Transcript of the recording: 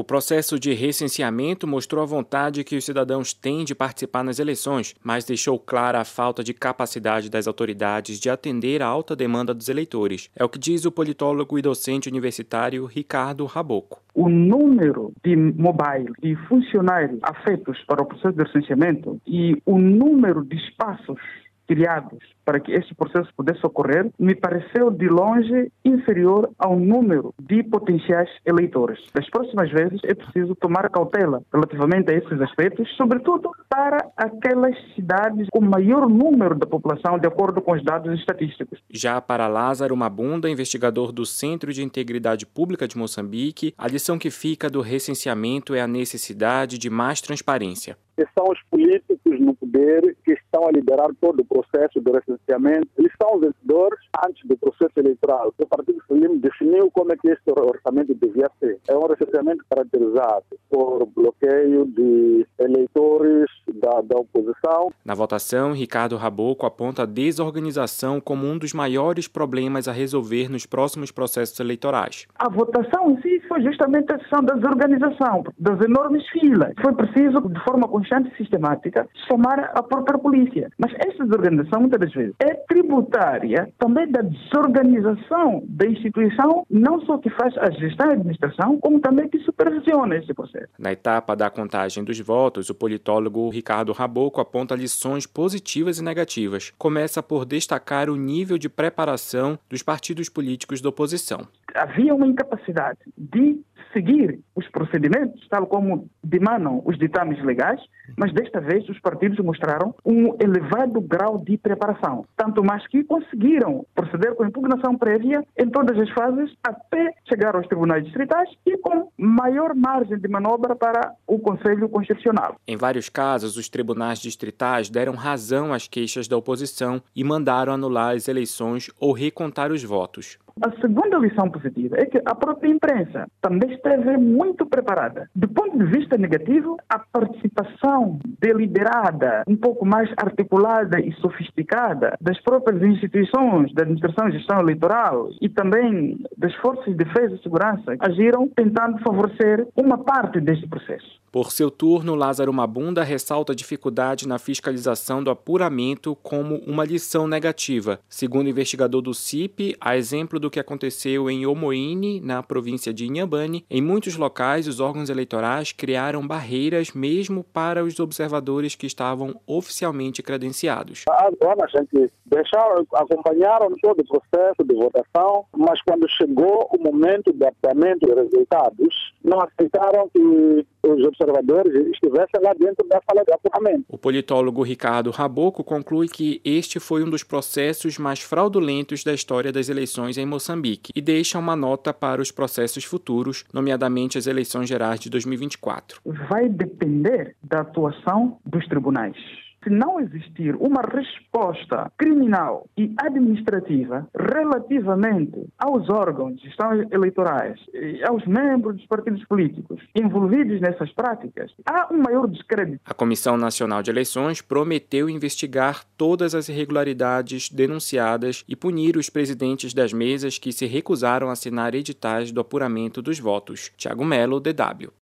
O processo de recenseamento mostrou a vontade que os cidadãos têm de participar nas eleições, mas deixou clara a falta de capacidade das autoridades de atender à alta demanda dos eleitores. É o que diz o politólogo e docente universitário Ricardo Raboco. O número de mobile e funcionários afetos para o processo de recenseamento e o número de espaços criados para que este processo pudesse ocorrer, me pareceu de longe inferior ao número de potenciais eleitores. Das próximas vezes é preciso tomar cautela relativamente a esses aspectos, sobretudo para aquelas cidades com maior número da população, de acordo com os dados estatísticos. Já para Lázaro Mabunda, investigador do Centro de Integridade Pública de Moçambique, a lição que fica do recenseamento é a necessidade de mais transparência. São os políticos no poder que estão a liderar todo o processo de recenseamento. Eles são os vencedores antes do processo eleitoral. O Partido Frelimo definiu como é que este orçamento devia ser. É um recenseamento caracterizado por bloqueio de eleitores da, da oposição. Na votação, Ricardo Raboco aponta a desorganização como um dos maiores problemas a resolver nos próximos processos eleitorais. A votação em si foi justamente a questão da desorganização, das enormes filas. Foi preciso, de forma constante e sistemática, chamar a própria polícia. Mas esta desorganização, muitas das vezes, é tributária também da desorganização da instituição, não só que faz a gestão e a administração, como também que supervisiona esse processo. Na etapa da contagem dos votos, o politólogo Ricardo Raboco aponta lições positivas e negativas. Começa por destacar o nível de preparação dos partidos políticos da oposição. Havia uma incapacidade de seguir os procedimentos, tal como demandam os ditames legais, mas desta vez os partidos mostraram um elevado grau de preparação, tanto mais que conseguiram proceder com impugnação prévia em todas as fases até chegar aos tribunais distritais e com maior margem de manobra para o Conselho Constitucional. Em vários casos, os tribunais distritais deram razão às queixas da oposição e mandaram anular as eleições ou recontar os votos. A segunda lição positiva é que a própria imprensa também esteve muito preparada. Do ponto de vista negativo, a participação deliberada, um pouco mais articulada e sofisticada das próprias instituições da administração e gestão eleitoral e também das forças de defesa e segurança agiram tentando favorecer uma parte deste processo. Por seu turno, Lázaro Mabunda ressalta a dificuldade na fiscalização do apuramento como uma lição negativa. Segundo o investigador do CIP, a exemplo do que aconteceu em Omoine, na província de Inhambane, em muitos locais os órgãos eleitorais criaram barreiras mesmo para os observadores que estavam oficialmente credenciados. Agora a gente deixaram, acompanharam todo o processo de votação, mas quando chegou o momento do apuramento dos resultados, não aceitaram que os observadores estivessem lá dentro da sala de apuramento. O politólogo Ricardo Raboco conclui que este foi um dos processos mais fraudulentos da história das eleições em Moçambique e deixa uma nota para os processos futuros, nomeadamente as eleições gerais de 2024. Vai depender da atuação dos tribunais se não existir uma resposta criminal e administrativa relativamente aos órgãos de gestão eleitorais e aos membros dos partidos políticos envolvidos nessas práticas, há um maior descrédito. A Comissão Nacional de Eleições prometeu investigar todas as irregularidades denunciadas e punir os presidentes das mesas que se recusaram a assinar editais do apuramento dos votos. Tiago Melo, DW.